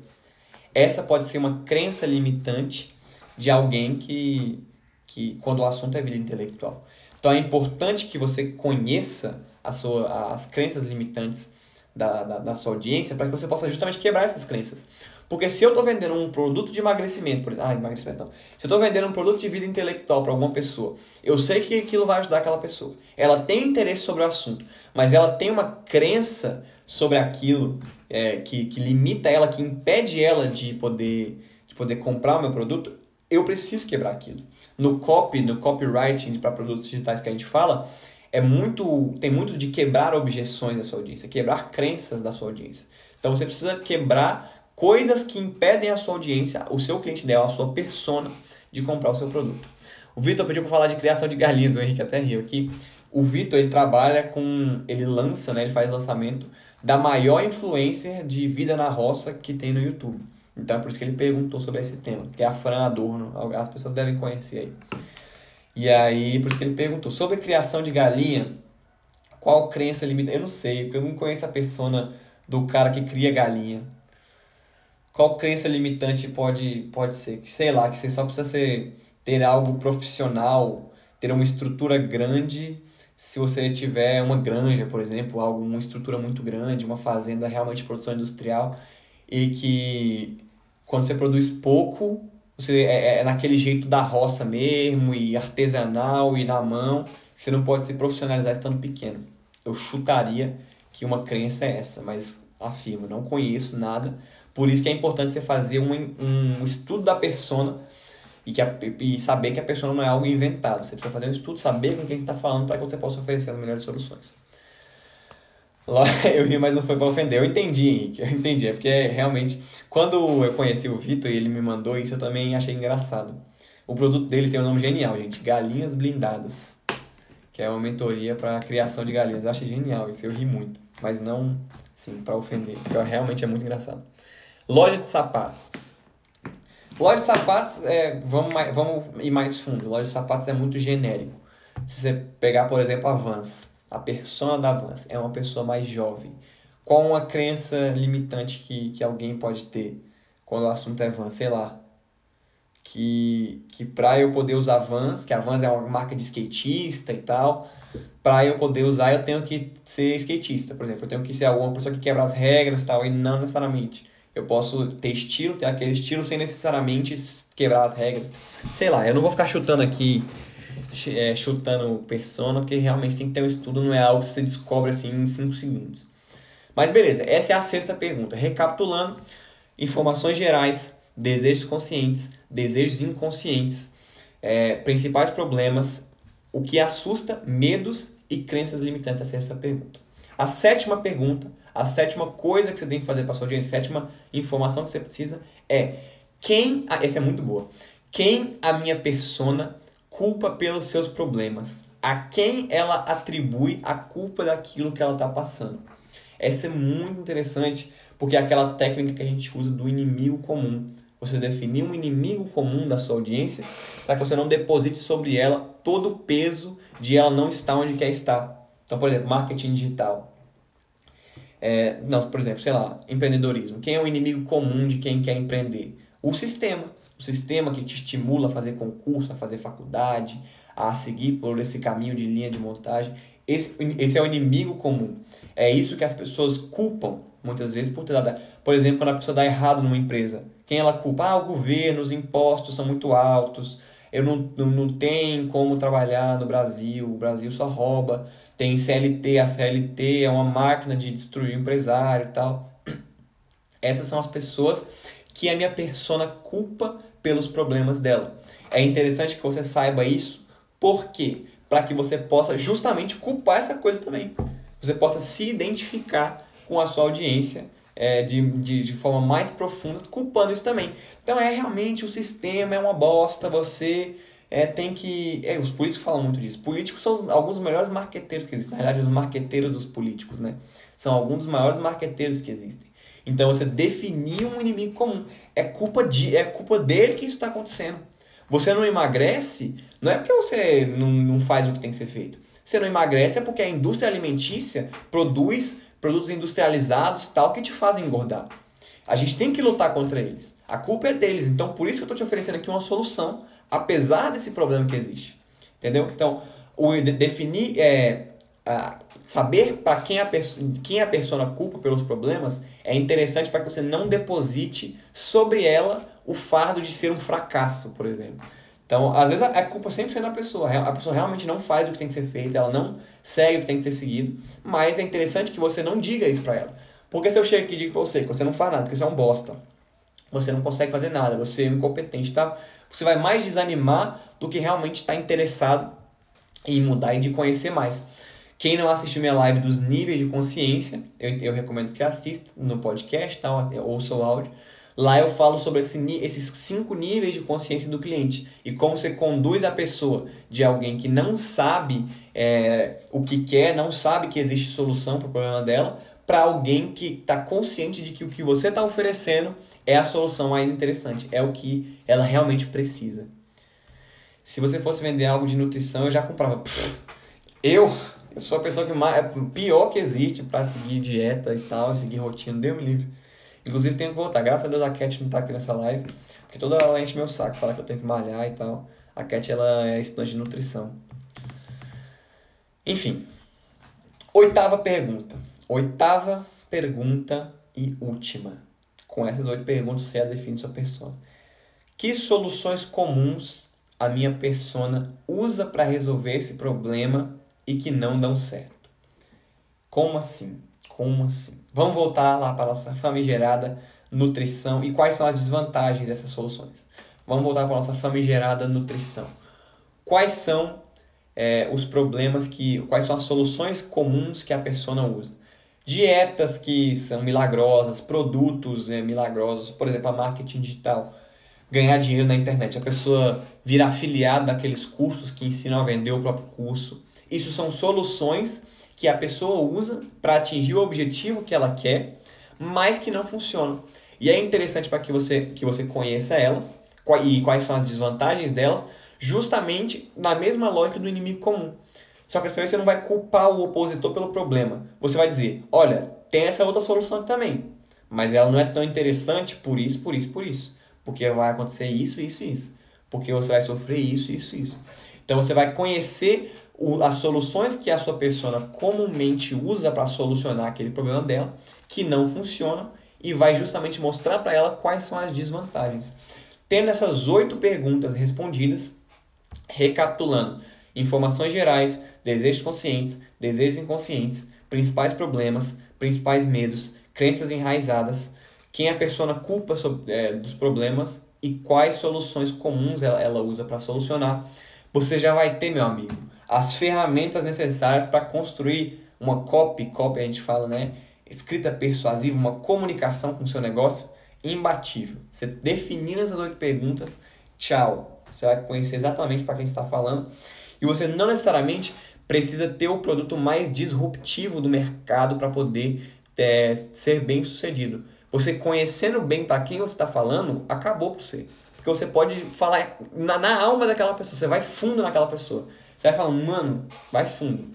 Essa pode ser uma crença limitante de alguém que, que quando o assunto é vida intelectual. Então é importante que você conheça a sua, as crenças limitantes da, da, da sua audiência para que você possa justamente quebrar essas crenças. Porque se eu estou vendendo um produto de emagrecimento, por exemplo, ah, emagrecimento não. Se eu estou vendendo um produto de vida intelectual para alguma pessoa, eu sei que aquilo vai ajudar aquela pessoa. Ela tem interesse sobre o assunto, mas ela tem uma crença sobre aquilo é, que, que limita ela, que impede ela de poder, de poder comprar o meu produto, eu preciso quebrar aquilo. No copy, no copywriting para produtos digitais que a gente fala, é muito tem muito de quebrar objeções da sua audiência, quebrar crenças da sua audiência. Então você precisa quebrar coisas que impedem a sua audiência, o seu cliente ideal, a sua persona, de comprar o seu produto. O Vitor pediu para falar de criação de galinhas, o Henrique até riu aqui. O Vitor, ele trabalha com, ele lança, né, ele faz lançamento da maior influencer de vida na roça que tem no YouTube. Então é por isso que ele perguntou sobre esse tema, que é a Fran Adorno, as pessoas devem conhecer aí. E aí, por isso que ele perguntou sobre criação de galinha, qual crença limita? Eu não sei, porque eu não conheço a persona do cara que cria galinha. Qual crença limitante pode, pode ser? Sei lá, que você só precisa ser, ter algo profissional, ter uma estrutura grande. Se você tiver uma granja, por exemplo, algo, uma estrutura muito grande, uma fazenda realmente de produção industrial, e que quando você produz pouco, você é, é naquele jeito da roça mesmo, e artesanal, e na mão, você não pode se profissionalizar estando pequeno. Eu chutaria que uma crença é essa, mas afirmo, não conheço nada por isso que é importante você fazer um, um estudo da persona e, que a, e saber que a persona não é algo inventado. Você precisa fazer um estudo, saber com quem você está falando para que você possa oferecer as melhores soluções. Eu ri, mas não foi para ofender. Eu entendi, Henrique. Eu entendi. É porque realmente, quando eu conheci o Vitor e ele me mandou isso, eu também achei engraçado. O produto dele tem um nome genial, gente. Galinhas Blindadas. Que é uma mentoria para criação de galinhas. Eu achei genial isso. Eu ri muito. Mas não, sim, para ofender. Porque realmente é muito engraçado. Loja de sapatos. Loja de sapatos, é, vamos, mais, vamos ir mais fundo. Loja de sapatos é muito genérico. Se você pegar, por exemplo, a Vans, a persona da Vans é uma pessoa mais jovem. Qual uma crença limitante que, que alguém pode ter quando o assunto é Vans? Sei lá. Que, que para eu poder usar Vans, que a Vans é uma marca de skatista e tal, para eu poder usar eu tenho que ser skatista, por exemplo. Eu tenho que ser alguma pessoa que quebra as regras e tal, e não necessariamente. Eu posso ter estilo, ter aquele estilo sem necessariamente quebrar as regras. Sei lá, eu não vou ficar chutando aqui, é, chutando persona, porque realmente tem que ter um estudo, não é algo que você descobre assim em 5 segundos. Mas beleza, essa é a sexta pergunta. Recapitulando, informações gerais, desejos conscientes, desejos inconscientes, é, principais problemas, o que assusta, medos e crenças limitantes. A sexta pergunta. A sétima pergunta a sétima coisa que você tem que fazer para sua audiência, a sétima informação que você precisa é quem, ah, essa é muito boa. Quem a minha persona culpa pelos seus problemas? A quem ela atribui a culpa daquilo que ela está passando? Essa é muito interessante, porque é aquela técnica que a gente usa do inimigo comum. Você definir um inimigo comum da sua audiência para que você não deposite sobre ela todo o peso de ela não estar onde quer estar. Então, por exemplo, marketing digital. É, não, por exemplo, sei lá, empreendedorismo. Quem é o inimigo comum de quem quer empreender? O sistema. O sistema que te estimula a fazer concurso, a fazer faculdade, a seguir por esse caminho de linha de montagem. Esse, esse é o inimigo comum. É isso que as pessoas culpam muitas vezes, por ter dado. Por exemplo, quando a pessoa dá errado numa empresa, quem ela culpa? Ah, o governo, os impostos são muito altos, eu não, não, não tenho como trabalhar no Brasil, o Brasil só rouba, tem CLT, a CLT é uma máquina de destruir o empresário e tal. Essas são as pessoas que a minha persona culpa pelos problemas dela. É interessante que você saiba isso, por quê? Para que você possa justamente culpar essa coisa também. Você possa se identificar com a sua audiência é, de, de, de forma mais profunda, culpando isso também. Então é realmente o sistema é uma bosta, você é, tem que. É, os políticos falam muito disso. Políticos são alguns dos melhores marqueteiros que existem. Na verdade, os marqueteiros dos políticos, né? São alguns dos maiores marqueteiros que existem. Então você definir um inimigo comum. É culpa, de, é culpa dele que isso está acontecendo. Você não emagrece, não é porque você não, não faz o que tem que ser feito. Você não emagrece é porque a indústria alimentícia produz produtos industrializados tal que te fazem engordar. A gente tem que lutar contra eles. A culpa é deles. Então, por isso que eu estou te oferecendo aqui uma solução, apesar desse problema que existe. Entendeu? Então, o definir, é, a, saber para quem, a quem a pessoa culpa pelos problemas é interessante para que você não deposite sobre ela o fardo de ser um fracasso, por exemplo. Então, às vezes a culpa sempre é da pessoa. A pessoa realmente não faz o que tem que ser feito, ela não segue o que tem que ser seguido. Mas é interessante que você não diga isso para ela. Porque se eu chego aqui e digo pra você que você não faz nada, que você é um bosta, você não consegue fazer nada, você é incompetente, tá? Você vai mais desanimar do que realmente estar tá interessado em mudar e de conhecer mais. Quem não assistiu minha live dos níveis de consciência, eu, eu recomendo que assista no podcast, tá? ouça o áudio. Lá eu falo sobre esse, esses cinco níveis de consciência do cliente e como você conduz a pessoa de alguém que não sabe é, o que quer, não sabe que existe solução para o problema dela, para alguém que está consciente de que o que você está oferecendo é a solução mais interessante, é o que ela realmente precisa. Se você fosse vender algo de nutrição, eu já comprava. eu, eu sou a pessoa que mais, é pior que existe para seguir dieta e tal, seguir rotina, deu me livre. Inclusive tenho que voltar. Graças a Deus a Cat não tá aqui nessa live. Porque toda ela enche meu saco, fala que eu tenho que malhar e tal. A Cat ela é estudante de nutrição. Enfim. Oitava pergunta. Oitava pergunta e última. Com essas oito perguntas você já define sua persona. Que soluções comuns a minha persona usa para resolver esse problema e que não dão certo? Como assim? Como assim? Vamos voltar lá para a nossa famigerada nutrição e quais são as desvantagens dessas soluções. Vamos voltar para a nossa famigerada nutrição. Quais são é, os problemas que. Quais são as soluções comuns que a persona usa? Dietas que são milagrosas, produtos é, milagrosos, por exemplo, a marketing digital. Ganhar dinheiro na internet. A pessoa virar afiliada daqueles cursos que ensinam a vender o próprio curso. Isso são soluções que a pessoa usa para atingir o objetivo que ela quer, mas que não funcionam. E é interessante para que você, que você conheça elas e quais são as desvantagens delas, justamente na mesma lógica do inimigo comum. Só que dessa vez você não vai culpar o opositor pelo problema. Você vai dizer: olha, tem essa outra solução também, mas ela não é tão interessante por isso, por isso, por isso. Porque vai acontecer isso, isso, isso. Porque você vai sofrer isso, isso, isso. Então você vai conhecer o, as soluções que a sua persona comumente usa para solucionar aquele problema dela, que não funcionam, e vai justamente mostrar para ela quais são as desvantagens. Tendo essas oito perguntas respondidas, recapitulando informações gerais, desejos conscientes, desejos inconscientes, principais problemas, principais medos, crenças enraizadas, quem a persona culpa sobre, é, dos problemas e quais soluções comuns ela, ela usa para solucionar, você já vai ter, meu amigo, as ferramentas necessárias para construir uma copy, copy a gente fala, né? Escrita persuasiva, uma comunicação com o seu negócio imbatível. Você definindo essas oito perguntas, tchau. Você vai conhecer exatamente para quem está falando. E você não necessariamente precisa ter o produto mais disruptivo do mercado para poder é, ser bem sucedido. Você conhecendo bem para quem você está falando, acabou para você. Porque você pode falar na, na alma daquela pessoa, você vai fundo naquela pessoa. Você vai falando, mano, vai fundo.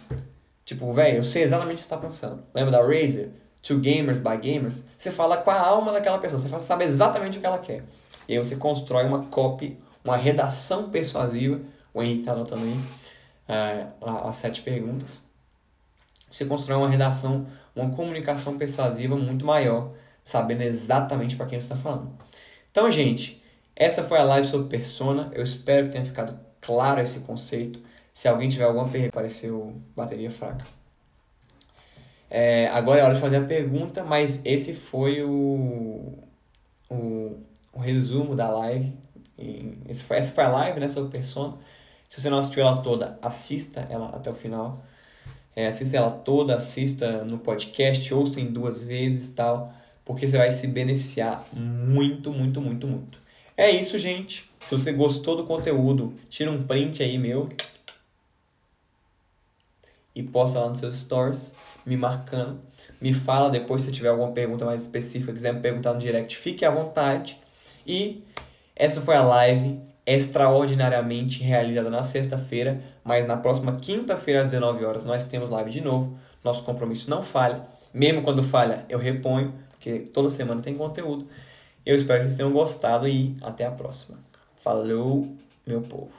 Tipo, velho, eu sei exatamente o que você está pensando. Lembra da Razer? To Gamers by Gamers? Você fala com a alma daquela pessoa, você sabe exatamente o que ela quer. E aí você constrói uma copy, uma redação persuasiva. O Henrique tá anotando aí uh, as sete perguntas. você constrói uma redação, uma comunicação persuasiva muito maior, sabendo exatamente para quem você está falando. Então, gente, essa foi a live sobre persona. Eu espero que tenha ficado claro esse conceito. Se alguém tiver alguma pergunta, apareceu bateria fraca. É, agora é hora de fazer a pergunta, mas esse foi o, o, o resumo da live. Esse foi, essa foi a live né, sobre persona. Se você não assistiu ela toda, assista ela até o final. É, assista ela toda, assista no podcast, ouça em duas vezes tal, porque você vai se beneficiar muito, muito, muito, muito. É isso, gente. Se você gostou do conteúdo, tira um print aí meu e posta lá nos seus stories, me marcando. Me fala depois se tiver alguma pergunta mais específica, quiser me perguntar no direct, fique à vontade. E essa foi a live extraordinariamente realizada na sexta-feira, mas na próxima quinta-feira às 19 horas nós temos live de novo. Nosso compromisso não falha. Mesmo quando falha, eu reponho, porque toda semana tem conteúdo. Eu espero que vocês tenham gostado e até a próxima. Falou, meu povo.